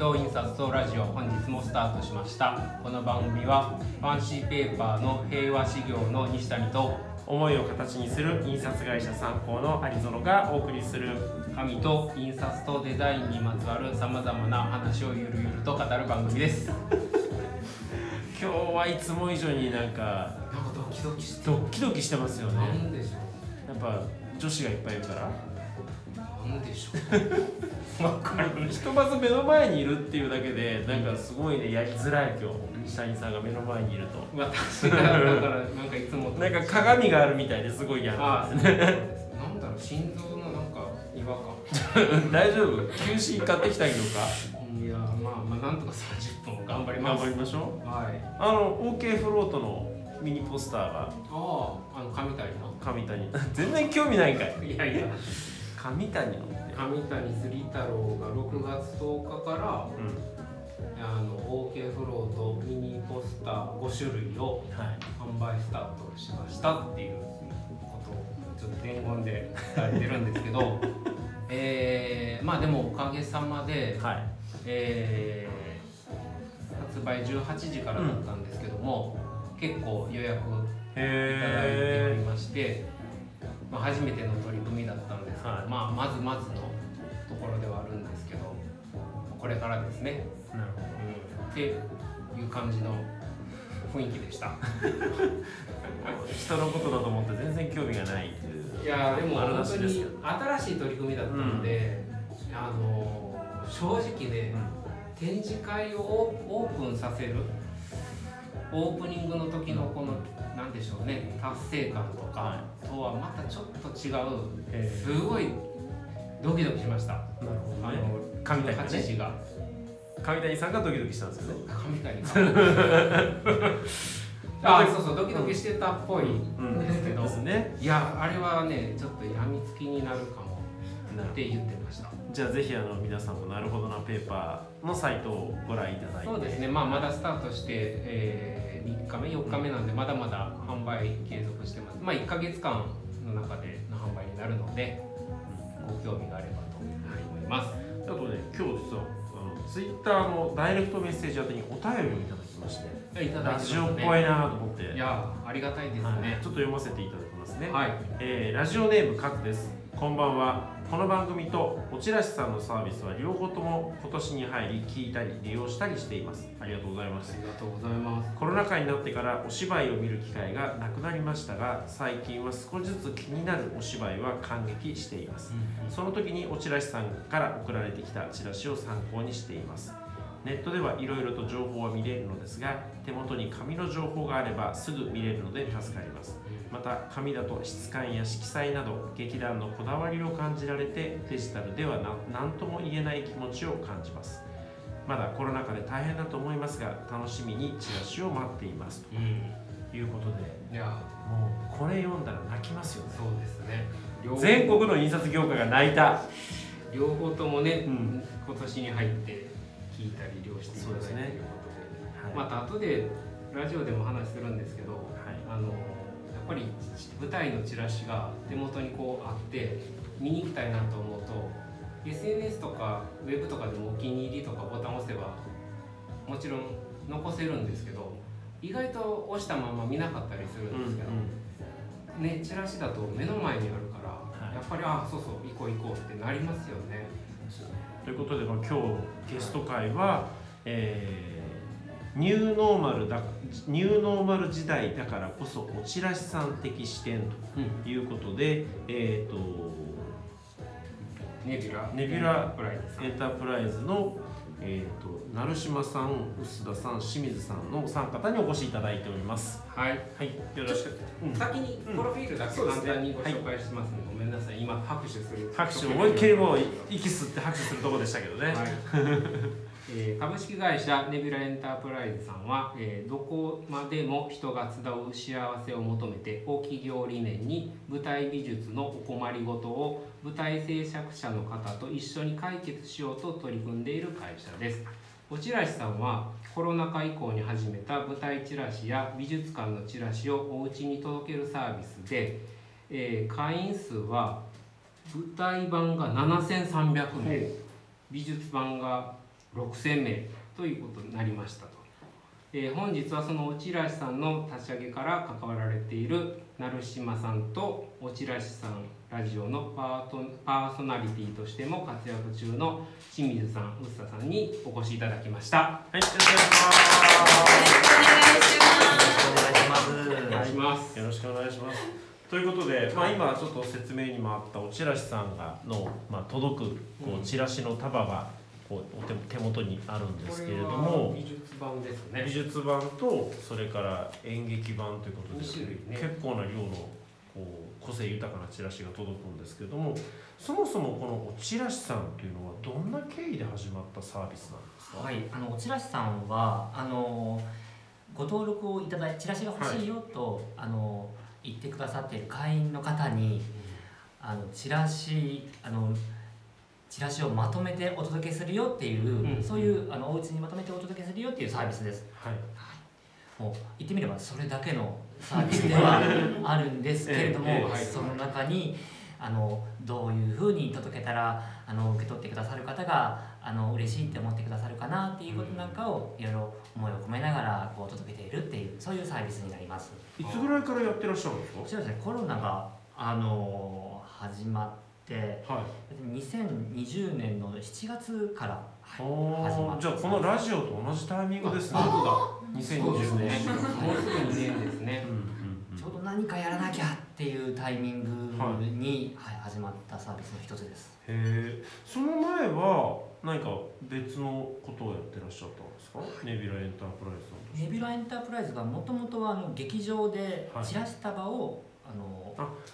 紙と印刷とラジオ本日もスタートしました。この番組はファンシーペーパーの平和事業の西谷と思いを形にする印刷会社参考の有園がお送りする。紙と印刷とデザインにまつわるさまざまな話をゆるゆると語る番組です。今日はいつも以上になんかなんかドキドキしてドキドキしてますよね。なんでしょやっぱ女子がいっぱいいるから。うなんでしょう。わかるひとまず目の前にいるっていうだけでなんかすごいねやりづらい今日西谷さんが目の前にいると。私がだからなんかいつもとなんか鏡があるみたいですごい嫌あなんですね。なんだろう心臓のなんか違和感。大丈夫？休止買ってきたりとか？いやまあまあなんとか30分頑張ります。頑張りましょう。はい。あの OK フロートのミニポスターが。あああの上谷の。上谷。全然興味ないんかい。いやいや上谷上谷杉太郎が6月10日からうん。あの OK フロートミニポスター5種類をはい。販売スタートしましたっていうことをちょっと伝言で伝えてるんですけど えー、まあでもおかげさまで、はい。えー発売18時からだったんですけども、結構予約いただいておりへまして、まあ、初めての取り組みだったんですけど、はい。まあ、まずまずのところではあるんですけどこれからですね、えなるほうん、っていう感じの雰囲気でした。ど 人のことだと思って全然興味がないっていう。いやーでも本当に新しい取り組みだったので、あのー正直ね、展示会をオープンさせるオープニングの時のこの何でしょうね。達成感とかはとはまたちょっと違へうーすごいドキドキしました。なるほあどね。の神谷がね。18時が。上谷さんがドキドキしたんですよね。神谷さんあそうそうドキドキしてたっぽいん。ですけど、ですね。いやあれはねちょっとやみつきになるかもって言ってました。どじゃあぜひあの皆さんもなるほどなペーパーのサイトをご覧いただいて。そうですね、まあ、まだスタートして、えー3日目、4日目なんで、まだまだ販売継続してます。まあ、1ヶ月間の中での販売になるので、ご興味があればと思います。あとね今日実はあのツイッターのダイレクトメッセージ宛てにお便りをいただきましていラジオっぽいなと思って。いや、ありがたいですはい。ねちょ。っと読ませていただきますね、はい、えーラジオネームカクです。こんばんはこの番組とおちらしさんのサービスは両方とも今年に入り聞いたり利用したりしています。ありがとうございます。ありがとうございます。コロナ禍になってからお芝居を見る機会がなくなりましたが最近は少しずつ気になるお芝居は感激しています。その時におちらしさんから送られてきたチラシを参考にしていますネットではいろいろと情報は見れるのですが手元に紙の情報があればすぐ見れるので助かります。また紙だと質感や色彩など劇団のこだわりを感じられてデジタルでは何とも言えない気持ちを感じます。まだコロナ禍で大変だと思いますが楽しみにチラシを待っていますうん、ということでいや、もうこれ読んだら泣きますよね。そうですね。全国の印刷業界が泣いた。両方ともね、うん。今年に入って聞いたり、利用していただいてということで。はい、また後でラジオでも話するんですけど、はいあのやっぱり舞台のチラシが手元にこうあって見に行きたいなと思うと SNS とかウェブとかでもお気に入りとかボタンを押せばもちろん残せるんですけど意外と押したまま見なかったりするんですけど、ねチラシだと目の前にあるから、はいやっぱりあそうそう行こう行こうってなりますよね。ということで、まあ、今日ゲスト会は、えーニューノーマルだニューノーマル時代だからこそおちらしさん的視点うんということで、えー、とネビュラネビュラプライズさん。エンタープライズの、えー、と成島さん臼田さん清水さんのお三方にお越しいただいております。はいはい、よろしく。うん先にプロフィールだけ簡単にご紹介しますので、ごめんなさい今拍手する拍手思いっきりもう息吸って拍手するところでしたけどね。はい えー株式会社ネビュラエンタープライズさんは、えーどこまでも人が集う幸せを求めてを企業理念に舞台美術のお困りごとを舞台制作者の方と一緒に解決しようと取り組んでいる会社です。おちらしさんはコロナ禍以降に始めた舞台チラシや美術館のチラシをお家に届けるサービスで、えー会員数は舞台版が7300名。美術版が6000名ということになりましたと。えー本日はそのおちらしさんの立ち上げから関わられている成島さんとおちらしさんラジオのパートパーソナリティとしても活躍中の清水さん、うっささんにお越しいただきました。はい、よろしくお願いします。お願いします。お願いします。よろしくお願いします。ということで、まあ、今ちょっと説明にもあったおチラシさんがの、まあ、届くこうんうチラシの束がこうお手手元にあるんですけれどこもれは美術版ですね。美。術版とそれから演劇版ということで、ね。結構な量のこう個性豊かなチラシが届くんですけれどもそもそもこのおチラシさんというのはどんな経緯で始まったサービスなんですか、はい、あのチラシさんはあのご登録をいただいチラシが欲しいよと、あの言ってくださっている会員の方にあのチラシあのチラシをまとめてお届けするよっていう、うん。そういうあのお家にまとめてお届けするよっていうサービスです。はい。もう言ってみればそれだけのサービスでは あるんですけれども、その中にあのどういうふうに届けたらあの受け取ってくださる方があの嬉しいって思ってくださるかなっていうことなんかをいろいろ思いを込めながらこう届けているっていうそういうサービスになります。いつぐらいからやってらっしゃるんですか？こちらですね。コロナがあの始まはい2020年の7月から、始まったーじゃあこのラジオと同じタイミングですね。そう2020年。ですねもうすぐ2年ですねうん。うんうんちょうど何かやらなきゃっていうタイミングに、はい始まったサービスの一つです。へえ。その前は何か別のことをやってらっしゃったんですか？ネビュラエンタープライズ。ネビュラエンタープライズがもともとはあの劇場ではいチラシ束を、あのあ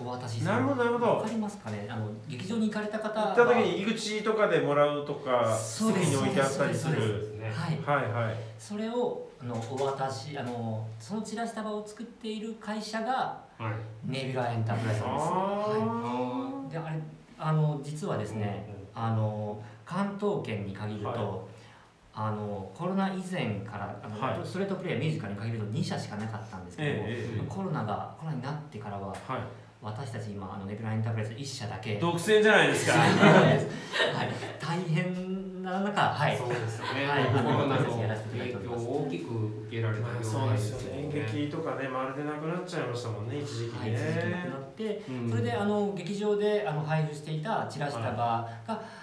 お渡しする。なるほどなるほど。わかりますかね？あの劇場に行かれた方行った時に入り口とかでもらうとか、席に置いてあったりする。ですね。はい。はい。はい。それをあのお渡しあのそのチラシ束を作っている会社がはい。ネビュラエンタープライズなんです、はあい、であれあの実はですね、あの関東圏に限ると、はいあのコロナ以前からあの、はいストレートプレイヤーミュージカルに限ると2社しかなかったんですけども、ええええコロナがコロナになってからはあ。はい。私たち今あのネビュラエンタープライズ1社だけ独占じゃないですか。はい、大変な中はいそうですよね。はいコロナのやらせていただいて影響を大きく受けられたまあようそうですよね。演ね。劇とかね、まるでなくなっちゃいましたもんね、一時期はい、ね。続けなくなってうんそれであの劇場であの配布していたチラシ束が、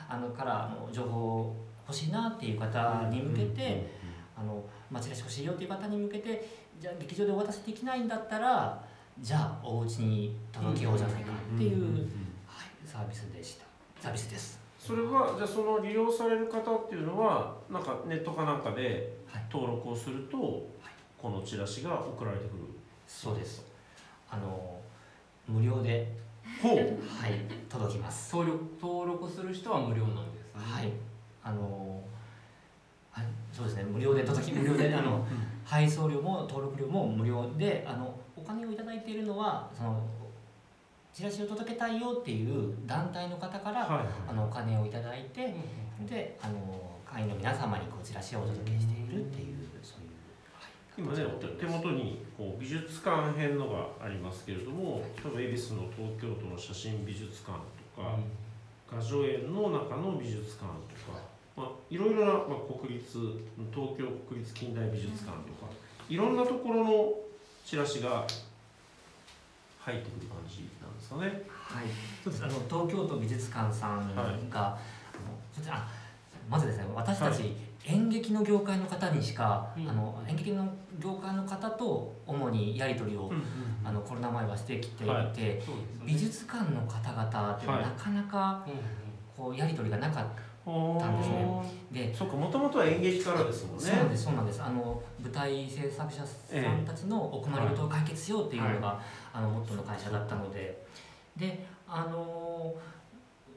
あのからあの情報欲しいなっていう方に向けて、あのまあ、チラシ欲しいよっていう方に向けてじゃあ劇場でお渡しできないんだったらじゃあお家に届けようじゃないかっていう、サービスでした。サービスです。それはじゃあその利用される方っていうのはなんかネットかなんかではい。登録をすると、このチラシが送られてくる？そうです。あの無料で、ほう。はい、届きます。登録登録する人は無料なんですね。はい、あの、はい、そうですね、無料で届き、無料で、あの、配送料も登録料も無料で、あの、お金をいただいているのは、その。チラシを届けたいよっていう団体の方から、はいあの、お金をいただいて、で、あの、会員の皆様にこうチラシをお届けしているっていう、そういう。今ねお手手元にこう美術館編のがありますけれども例えば恵比寿の東京都の写真美術館とか雅叙園の中の美術館とか、まあ、いろいろな、まあ、国立東京国立近代美術館とかいろんなところのチラシが入ってくる感じなんですかね。はい。あの東京都美術館さんが、あのそちらあまずですね、私たち、演劇の業界の方にしか、うん。あの演劇の業界の方と主にやり取りを、あのコロナ前はしてきていて、はい。ね。美術館の方々っていうのははい。なかなかうんうんこうやり取りがなかっおたんですね。ー。で。そっかもともとは演劇からですもんね。そうなんですそうなんです。あの舞台制作者さんたちのお困りごとを解決しようっていうのが、あのモットーの会社だったので。であの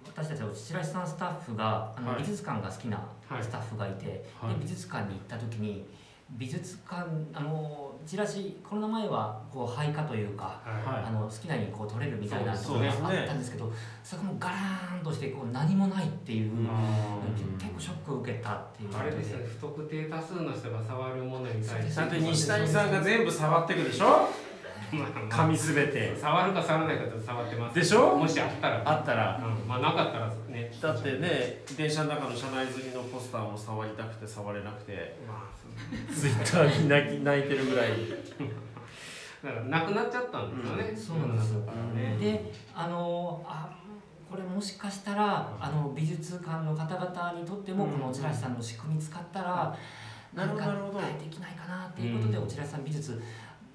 私たちは白石さんスタッフがあの、はい。美術館が好きなはい。スタッフがいて、はい。で美術館に行った時に美術館あのチラシコロナ前はこう配下というか、はい。はいあの好きなようにこう撮れるみたいなところがあったんですけどそこもガラーンとしてこう何もないっていう、うん。結構ショックを受けたっていう。あれですね。不特定多数の人が触るものに対して。だって西谷さんが全部触っていくでしょ？噛みすべて。触るか触らないかと触ってますでしょ？もしあったら。あったら。うん、まあなかったらねだってね電車の中の車内刷りのポスターも触りたくて触れなくてまあツイッターに泣き泣いてるぐらい。だからなくなっちゃったんですよね、うん。そうなんですよ。ねであのあこれもしかしたらあの美術館の方々にとってもうん。この落合さんの仕組み使ったらなるほど何かなるほど。変えていきないかなっていうことでうん。落合さん美術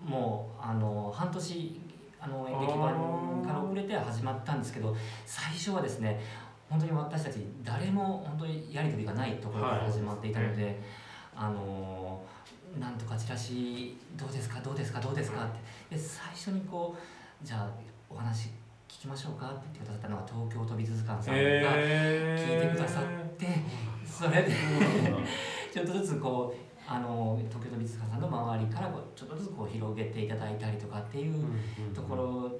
もうあの半年あの演劇版から遅れて始まったんですけど最初はですね本当に私たち誰も本当にやり取りがないところから始まっていたので、あのなんとかチラシどうですかどうですかどうですかって。で最初にこうじゃあお話聞きましょうかって言ってくださったのが東京都美術館さんが聞いてくださって、それで ちょっとずつこうあの東京都美術館さんの周りからこうちょっとずつこう広げていただいたりとかっていうところ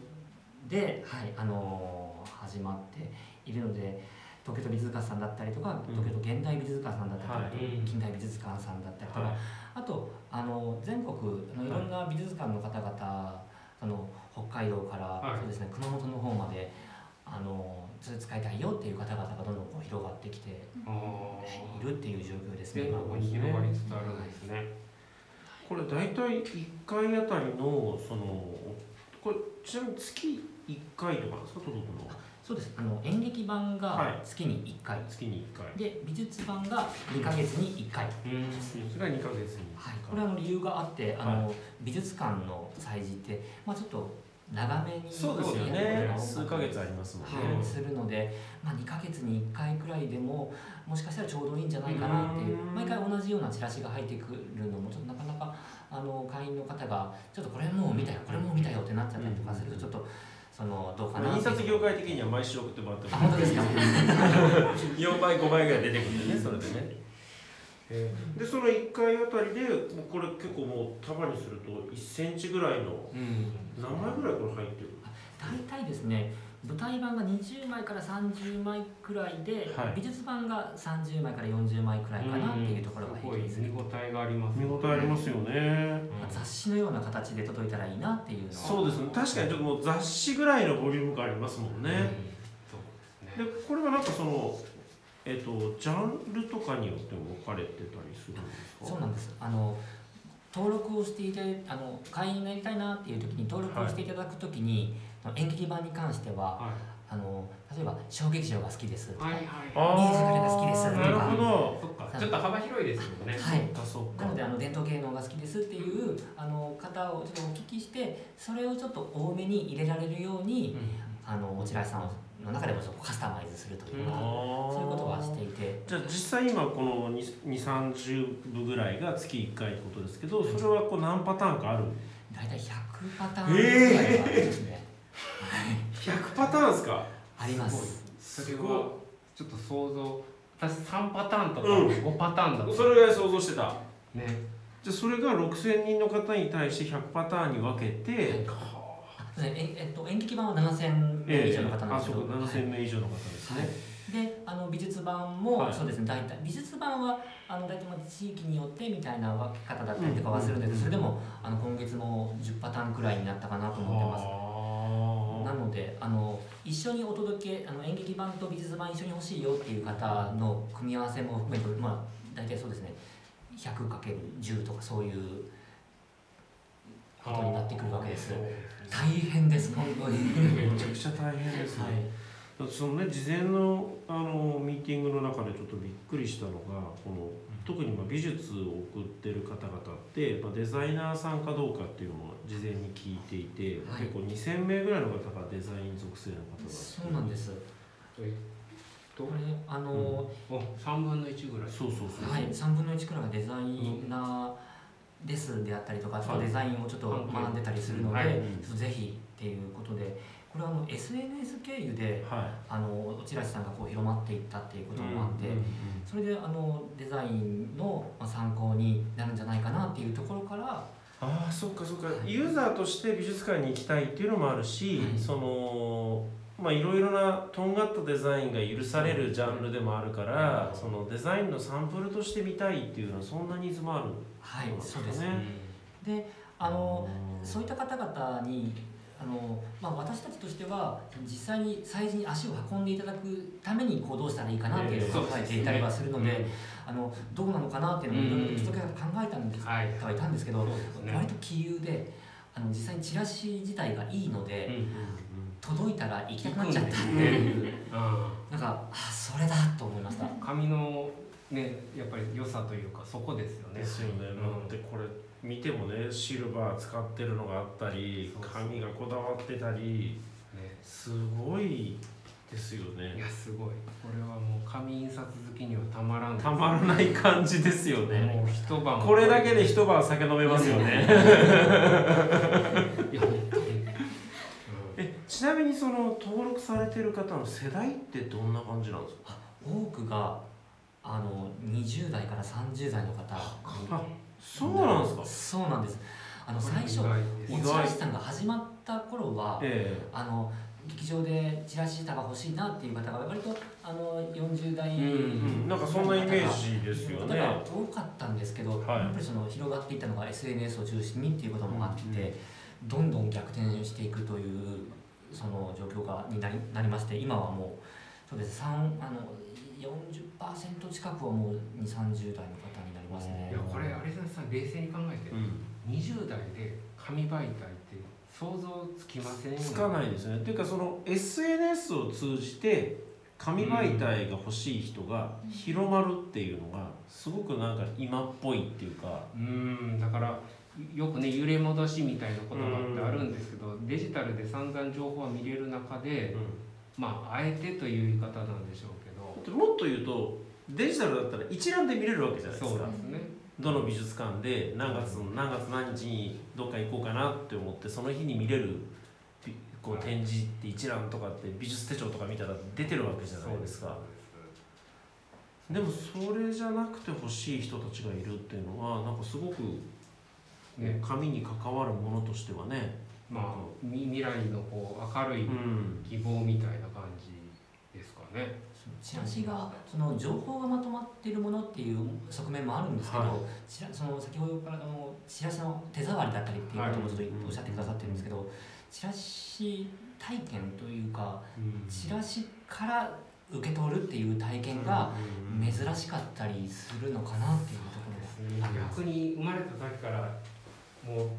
で、はい、あの始まっているので東京都美術館さんだったりとかうん。東京都現代美術館さんだったりとか、はい。近代美術館さんだったりとか、はい。あとあの全国あのい。ろんな美術館の方々、あの北海道から、はい。そうですね熊本の方まであのそれ使いたいよっていう方々がどんどんこう広がってきているっていう状況ですね。全今国に広がりつつあるんですね。これ大体1回あたりのそのこれちなみに月1回とかですか届くのそうです。あの演劇版はい。が月に1回、月に1回。で美術版が2ヶ月に1回、はい、それが2ヶ月にこれは理由があってあの、美術館の催事って、まあ、ちょっと長めにそうですよね。数ヶ月ありますもんね、はい、するので、まあ、2ヶ月に1回くらいでももしかしたらちょうどいいんじゃないかなっていう。うん。毎回同じようなチラシが入ってくるのもちょっとなかなかあの会員の方がちょっとこれもう見たよこれもう見たよってなっちゃったりとかするとちょっとそのどうかな印刷業界的には毎週送ってもらって本当ですか？4倍5倍ぐらい出てくるんでねそれでね。でその1回あたりでもうこれ結構もう束にすると1センチぐらいのうん。何枚ぐらいこれ入ってる？大体ですね舞台版が20枚から30枚くらいで、はい。美術版が30枚から40枚くらいかなっていうところがすごい平均する、見応えがあります、見応えありますよね。まあ雑誌のような形で届いたらいいなっていうのは。そうですね。確かにちょっともう雑誌ぐらいのボリューム感ありますもんね、そうですでね。これはなんかそのえっ、とジャンルとかによっても分かれてたりするんですか？そうなんです。あの登録をしていてあの会員になりたいなっていう時に登録をしていただく時に、演劇版に関してははあの例えば小劇場が好きですとい。か、はいはい。あミュージカルが好きですとかなるほどそっか。ちょっと幅広いですよね。はいあそっかなのであの伝統芸能が好きですっていうあの方をちょっとお聞きしてそれをちょっと多めに入れられるように、あの落合さんの中でもちょっとカスタマイズするというか、そういうことはしていて。じゃあ実際今この2 3 0部ぐらいが月1回ってことですけどそれはこう何パターンかある？大体100パターンぐらいはありますね、100パターンですか？あります。それはちょっと想像。私三パターンとかうん。五パターンだと。それぐらい想像してた。ね。じゃあそれが6000人の方に対して100パターンに分けて、あねええっと、演劇版は7000名以上の方なんあですけど、そうか7000名以上の方ですね、であの美術版も、はい。そうですね大体美術版はあの大体まあ地域によってみたいな分け方だったりとかはするんですけど、それでもあの今月も10パターンくらいになったかなと思ってます。なのであの一緒にお届けあの演劇版と美術版一緒に欲しいよっていう方の組み合わせも含めてまあ大体そうですね。100×10 とかそういうことになってくるわけです。大変です本当に。めちゃくちゃ大変ですね、はい。そのね事前のあのミーティングの中でちょっとびっくりしたのがこの特にまあ美術を送ってる方々って、まあ、デザイナーさんかどうかっていうのも事前に聞いていて、はい。結構2,000名ぐらいの方がデザイン属性の方だそうなんです。えとこれあの、お三分の一ぐらい。そうそうそうはい、3分の1くらいがデザイナーですであったりとか、はい。デザインをちょっと学んでたりするので、はい。ぜひっていうことでこれはあの SNS 経由ではい。あの落合さんがこう広まっていったっていうこともあって、うんうんうんそれであのデザインのまあ参考になるんじゃないかなっていうところからああそっかそっか、はい。ユーザーとして美術館に行きたいっていうのもあるし、はい。そのまあいろいろなとんがったデザインが許されるジャンルでもあるから、そのデザインのサンプルとして見たいっていうのはそんなニーズもあるんはいそうですね。であのそういった方々にあの、まあ、私たちとしては実際に催事に足を運んでいただくためにこうどうしたらいいかなっていうのを考えていたりはするので、あのどうなのかなっていうのをいろいろ一時考えたんです、はい。はいたんですけど、ね。割と杞憂であの実際にチラシ自体がいいので、届いたら行きたくなっちゃったっていう、うん。なんかあそれだと思いました。紙のねやっぱり良さというかそこですよね。ですよね、うん。だってこれ見てもねシルバー使ってるのがあったり紙がこだわってたりね。すごいですよいねやすごい。これはもう紙印刷好きにはたまらんたまらない感じですよね。もう一晩これだけで一晩酒飲めますよね。いや本当。に、ちなみにその登録されてる方の世代ってどんな感じなんですか？多くがあの20代から30代の方あそうなんですか？そうなんです。あの最初おチラシさんが始まった頃はえあの劇場でチラシ板が欲しいなっていう方が割とあの40代、えうんなんかそんなイメージですよね。方が多かったんですけど、はい。やっぱりその広がっていったのが SNS を中心にっていうこともあって、どんどん逆転していくというその状況がになりなりまして今はもうそうです。3あの40%近くはもう2 3 0代の方になりますね。いやこれ有田さん冷静に考えて、うん。20代で紙媒体って想像つきませんよね。つかないですね。っていうかその SNS を通じて紙媒体が欲しい人が広まるっていうのがすごくなんか今っぽいっていうか。うん。だからよくね揺れ戻しみたいな言葉ってあるんですけど、デジタルで散々情報が見れる中で、まああえてという言い方なんでしょうけど。でもっと言うとデジタルだったら一覧で見れるわけじゃないですか。そうですね。どの美術館で何月の何月何日にどっか行こうかなって思ってその日に見れるびこう展示って一覧とかって美術手帳とか見たら出てるわけじゃないですか。でもそれじゃなくて欲しい人たちがいるっていうのはなんかすごくね紙に関わるものとしてはねまあみ未来のこう明るいうん。希望みたいな感じですかね、チラシがその情報がまとまっているものっていう側面もあるんですけど、はい。チラその先ほどからあのチラシの手触りだったりっていうこともちょっとおっしゃってくださってるんですけど、チラシ体験というかチラシから受け取るっていう体験が珍しかったりするのかなっていうところです。ね。逆に生まれた時からもう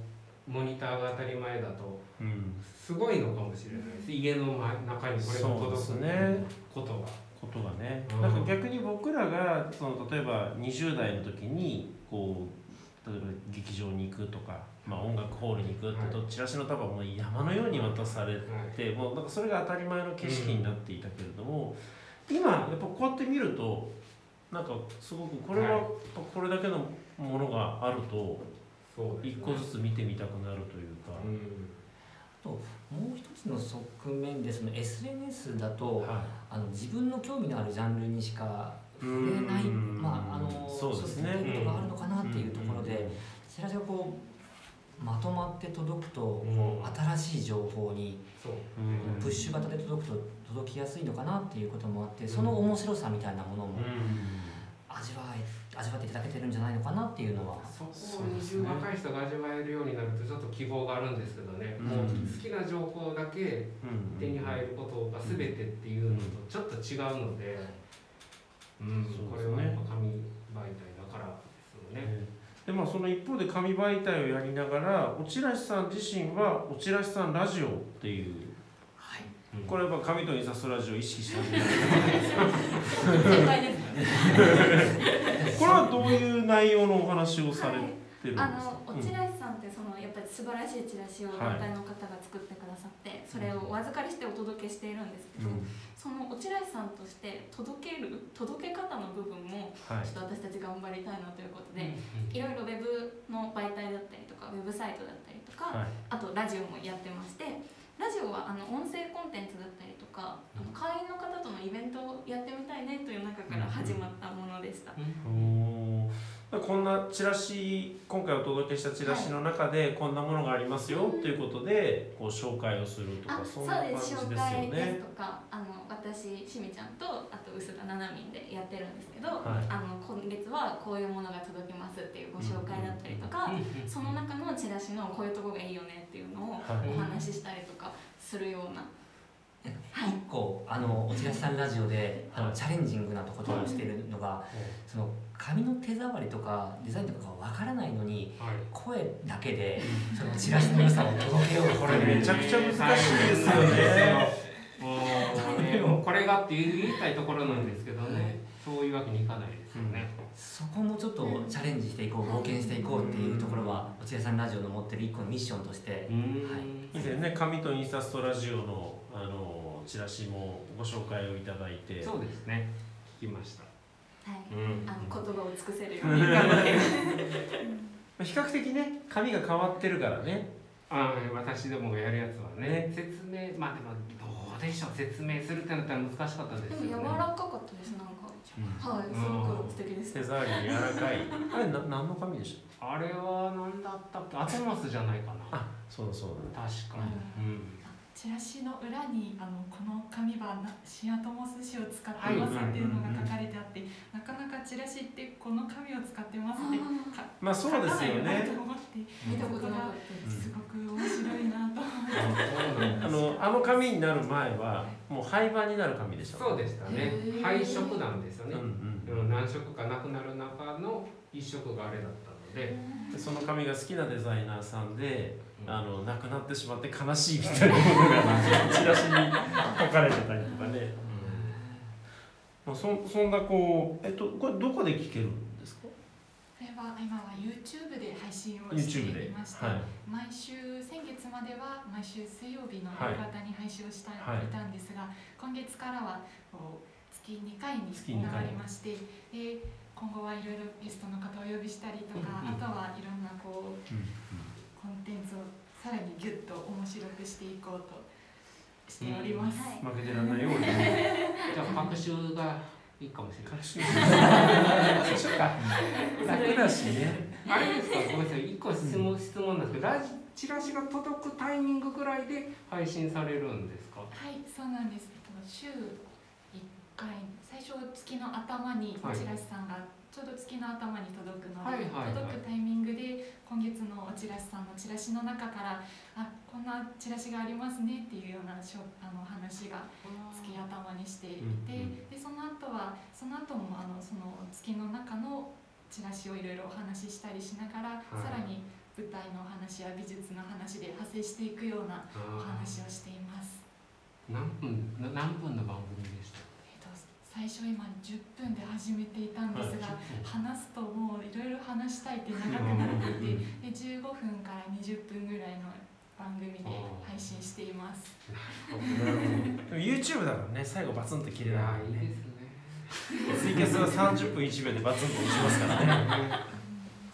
モニターが当たり前だとうん。すごいのかもしれないです。家の前中にこれが届くねことがことがね、うん。なんか逆に僕らがその例えば20代の時にこう例えば劇場に行くとか、まあ、音楽ホールに行くってと、チラシの束もう山のように渡されて、もうなんかそれが当たり前の景色になっていたけれども、今やっぱこうやって見るとなんかすごくこれはこれだけのものがあると一個ずつ見てみたくなるというか。うん。もう一つの側面でその SNS だとはあの自分の興味のあるジャンルにしかい、触れない、うん。まああのそうですね。そういうことがあるのかなっていうところで、チラシがこうまとまって届くと、うん。新しい情報にそう。うんプッシュ型で届くと届きやすいのかなっていうこともあってその面白さみたいなものも味わえ味わっていただけてるんじゃないのかなっていうのは。そこを20若い人が味わえるようになるとちょっと希望があるんですけどね、うん。もう好きな情報だけうん手に入ることが全てっていうのとちょっと違うので、うんこれはやっぱ紙媒体だからですよね。ねでまあその一方で紙媒体をやりながらおちらしさん自身はおちらしさんラジオっていう。はい。これはやっぱ紙と印刷ラジオを意識したんじゃないです ね。これはどういう内容のお話をされてるんですあか、のおチラシさんってそのやっぱり素晴らしいチラシを団体の方が作ってくださって、それをお預かりしてお届けしているんですけど、うん。そのおチラシさんとして届ける届け方の部分もはい。ちょっと私たち頑張りたいなということで、いろいろウェブの媒体だったりとかウェブサイトだったりとか、はい。あとラジオもやってましてラジオはあの音声コンテンツだったりとかあの会員の方とのイベントをやってみたいねという中から始まったものでした。こんなチラシ今回お届けしたチラシの中でこんなものがありますよということでこう紹介をするとあかそそんな感じうでです紹介ですね。とかあの私しみちゃんとあと薄田ななみんでやってるんですけど、はい。あの今月はこういうものが届きますっていうご紹介だったりとか、その中のチラシのこういうとこがいいよねっていうのをはい。お話ししたりとかするような、一個あのおちらしさんラジオであのチャレンジングなことをしているのがその紙の手触りとかデザインとかがわからないのにはい。声だけでそのチラシの良さを届けようと これめちゃくちゃ難しいですよね。もうこれがって言いたいところなんですけどね、そういうわけにいかないですよね。そこもちょっとチャレンジしていこう冒険していこうっていうところはおちらしさんラジオの持ってる一個のミッションとして以前ね紙と印刷とラジオのあのチラシもご紹介をいただいて。そうですね。聞きました。はいうんあの言葉を尽くせる ように頑張って比較的ね紙が変わってるからね。あ私どもがやるやつはねね説明まあでもどうでしょう説明するってなったら難しかったですよね。でも柔らかかったですなんか、はいすごく素敵です手触りが柔らかい。あれな何の紙でした。あれは何だったっけ？アトモスじゃないかな。あ、そうだそうだ。確かに。うん。チラシの裏にあのこの紙はなシアトモス紙を使ってますっていうのが書かれてあって、なかなかチラシってこの紙を使ってますってかまあそうですよねなと思って見たことなかったです、すごく面白いなあの紙になる前はもう廃盤になる紙でしたそうでしたね。へ。ー。配色なんですよね。うんうん何色かなくなる中の一色があれだったので、うん、でその紙が好きなデザイナーさんで、うん。あの亡くなってしまって悲しいみたいなものが チラシに書かれてたりとかね、まあ、そそんなこうえっとこれどこで聞けるんですかこれは今は YouTube で配信をしていまして、はい。毎週先月までは毎週水曜日のはい。夕方に配信をした、はいい、たんですが今月からはこう月2回に月2回。変わりましてで今後はいろいろゲストの方をお呼びしたりとか、うんうんあとはいろんなこうコンテンツをさらにギュッと面白くしていこうとしております。はい負けてらんないように じゃあ学習がいいかもしれない。そっか。楽だしね。あれですか、ごめんなさい、一個質問、質問なんですけど、ラジチラシが届くタイミングぐらいで配信されるんですか？はい、そうなんです。えっと週1回、最初月の頭にはいチラシさんが、ちょうど月の頭に届くので、はいはいはい。届くタイミングで今月のおチラシさんのチラシの中からあこんなチラシがありますねっていうようなしょあの話が月頭にしていて、うんでその後はその後もあのその月の中のチラシをいろいろお話ししたりしながら、はい。さらに舞台のお話や美術の話で派生していくようなお話をしています。何分、な何分の番組でした？えっと最初今10分で始めていたんですが、話すともういろいろ話したいって長くなっていて、で15分から20分ぐらいの番組で配信しています。でも YouTube だからね最後バツンと切れない、いいですね。ツイキャスは30分1秒でバツンと落ちますからね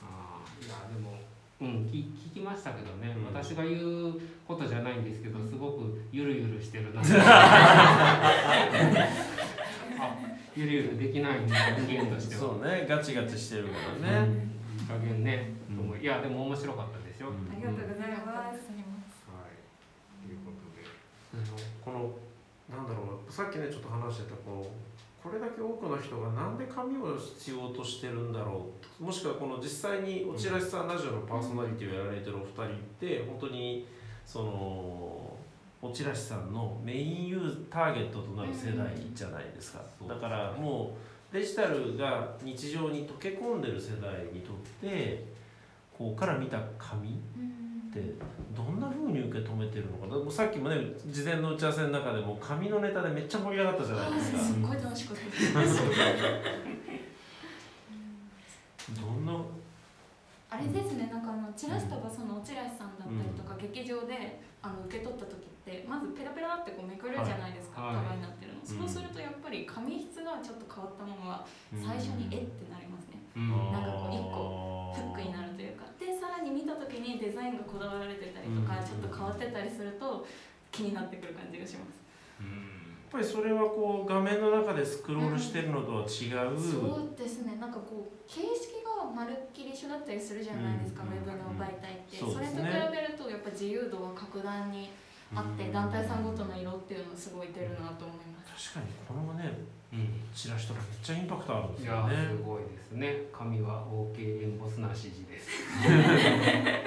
あーいやでも、うん、聞聞きましたけどね、うん私が言うことじゃないんですけど、すごくゆるゆるしてるな。あ、ゆるゆるできない人間としては。そうねガチガチしてるからね、いい加減ね、うんいいやでも面白かったですよ。うんありがとうございますで。このなんだろうさっきねちょっと話してたこのこれだけ多くの人がなんで紙を必要としてるんだろうもしくはこの実際におちらしさんラジオのパーソナリティをやられてるお二人って本当にそのおちらしさんのメインユーターゲットとなる世代じゃないですか、うんだからもうデジタルが日常に溶け込んでる世代にとってこうから見た紙ってどんな風に受け止めてるのかな？もうさっきもね事前の打ち合わせの中でも紙のネタでめっちゃ盛り上がったじゃないですか。すっごい楽しかったです。どんな？あれですね、なんかあのチラシとかそのおチラシさんだったりとか、劇場であの受け取った時ってまずペラペラってこうめくるじゃないですか、はい。束になってるの、そうするとやっぱり紙質がちょっと変わったものは最初にえってなりますね、うん。なんかこう一個フックになるに見た時にデザインがこだわられてたりとか、うん。ちょっと変わってたりすると気になってくる感じがします。うん。ぱりそれはこう画面の中でスクロールしてるのとは違う、そうですね。なんかこう形式がまるっきり一緒だったりするじゃないですか、うん。ウェブの媒体って、うん。それと比べるとやっぱ自由度は格段にあって、うん。団体さんごとの色っていうのすごい出るなと思います。確かにこのねうん。チラシとかめっちゃインパクトあるんですよね。すごいですね。紙は OK な指示です。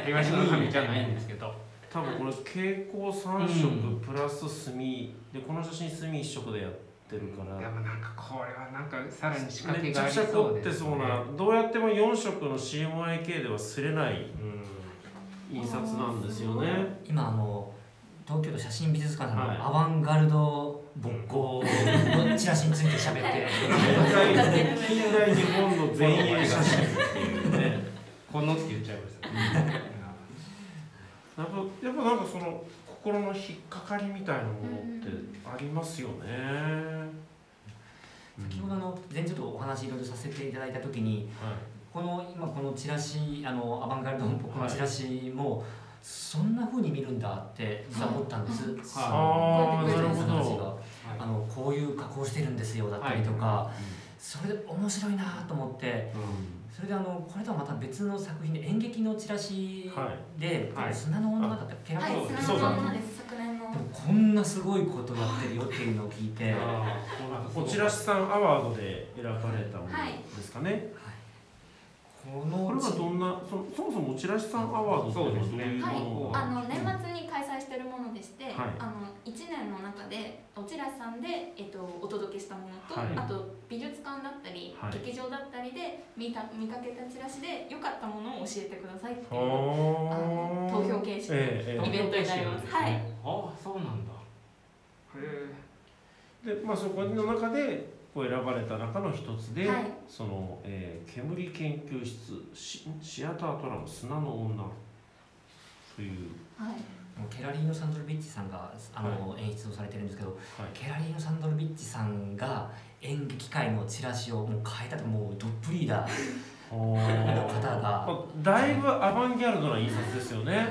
東の紙じゃないんですけど。多分これ蛍光3色プラス墨。でこの写真墨1色でやってるから。でもなんかこれはなんかさらに仕掛めけがありちゃくちゃ凝そうですってそうなねどうやっても4色の CMYK では擦れないうん印刷なんですよね。今あの東京都写真美術館のアバンガルド勃興のチラシについて喋って。近代近代日本の前衛写真このって言っちゃいましたねやっぱやっぱなんかその心の引っかかりみたいなものってありますよね。先ほどの前ちょっとお話いろいろさせていただいた時にこの今このチラシあのアバンガルドの僕のチラシも、そんな風に見るんだって実は思ったんです。ああなるほ話ど。があのこういう加工してるんですよだったりとか、それで面白いなと思ってそれであのこれとはまた別の作品で演劇のチラシはで「はい。砂の女」だったっけ、はい砂の女です。昨こんなすごいことやってるよっていうのを聞いて、あこちらしさんアワードで選ばれたものはいですかね。このこれはどんなそそもそもおちらしさんアワードっていうのはどういうはい。ものがあの年末に開催してるものでして、はい。あの1年の中でおちらしさんで、えっと、お届けしたものと、はい。あと美術館だったり、はい。劇場だったりで見た見かけたチラシで良かったものを教えてくださいっていう投票形式えええイベントになります。はい。あそうなんだ。へえでまあそこの中でこう選ばれた中の一つで、はいその、えー煙研究室シシアタートラム砂の女という。はい。ケラリーノ・サンドルビッチさんがあの、演出をされてるんですけどはい。ケラリーノ・サンドルビッチさんが演劇界のチラシをもう変えたともうトップリーダー。の方が。まあだいぶアバンギャルドな印刷ですよね。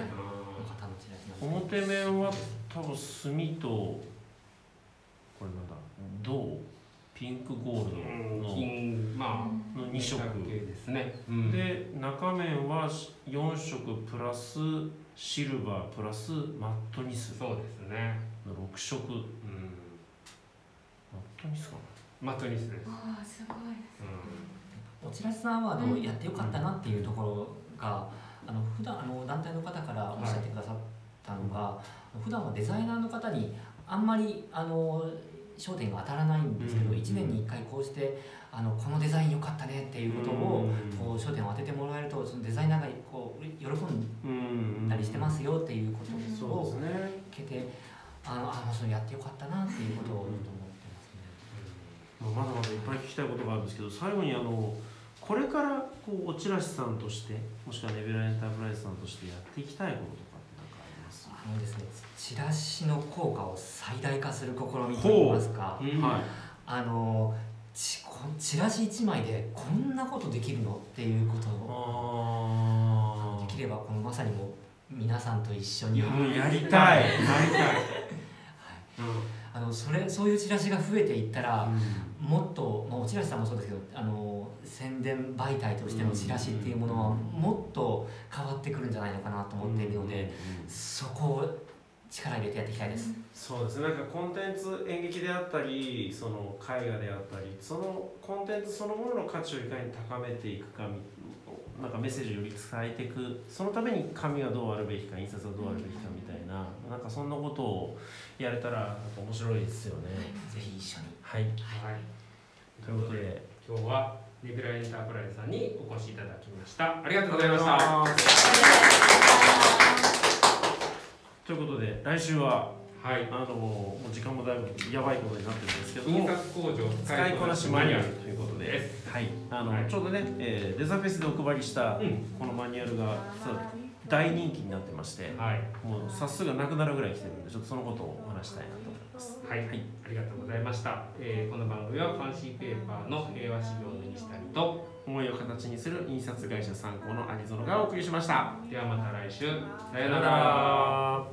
表面は多分墨とこれなんだ銅ピンクゴールドの金まあの2色。系ですね、うん、で中面は4色プラスシルバープラスマットニス。そうですね。の6色マッうんトニスかマトニスです、ああすごいうおチラシさんアワードをやってよかったなっていうところが、あの普段あの団体の方からおっしゃってくださったのが、普段はデザイナーの方にあんまりあの焦点が当たらないんですけど、うん1年に1回こうしてあのこのデザイン良かったねっていうことを、こう焦点を当ててもらえるとそのデザイナーがこう喜んうんだりしてますよっていうことをそうですね。聞けてあのあもうそれやってよかったなっていうことを思ってますね。まあまだまだいっぱい聞きたいことがあるんですけど最後にあのこれからこうおちらしさんとしてもしくはネビュラエンタープライズさんとしてやっていきたいこととのですね、チラシの効果を最大化する試みといいますか、う。ん。はい。あのちこチラシ1枚でこんなことできるのっていうことをあできればこのまさにもう皆さんと一緒に。やりたい。やりたい、あのそれそういうチラシが増えていったら、うんもっと、まあ、おチラシさんもそうですけどあの宣伝媒体としてのチラシっていうものはもっと変わってくるんじゃないのかなと思っているので、そこを力入れてやっていきたいです。そうですね。なんかコンテンツ演劇であったりその絵画であったりそのコンテンツそのものの価値をいかに高めていくかみなんかメッセージをより伝えていく。そのために紙はどうあるべきか印刷はどうあるべきかみたいななんかそんなことをやれたらなんか面白いですよね。ぜひ一緒に。はい。はい、ということで今日はネビュラエンタープライズさんにお越しいただきました。ありがとうございました。ということで来週ははい。あのもう時間もだいぶやばいことになってるんですけども印刷工場使いこなしマニュアルということで。はい、あの、はい。ちょうどね、えーデザフェスでお配りしたうん。このマニュアルが実は大人気になってまして、はい。もう冊数がなくなるぐらい来てるんでちょっとそのことをお話したいなと思います。はい、はい。ありがとうございました、えーこの番組はファンシーペーパーの平和修行の西谷と思いを形にする印刷会社参考のアニゾノがお送りしました。ではまた来週。ささようならら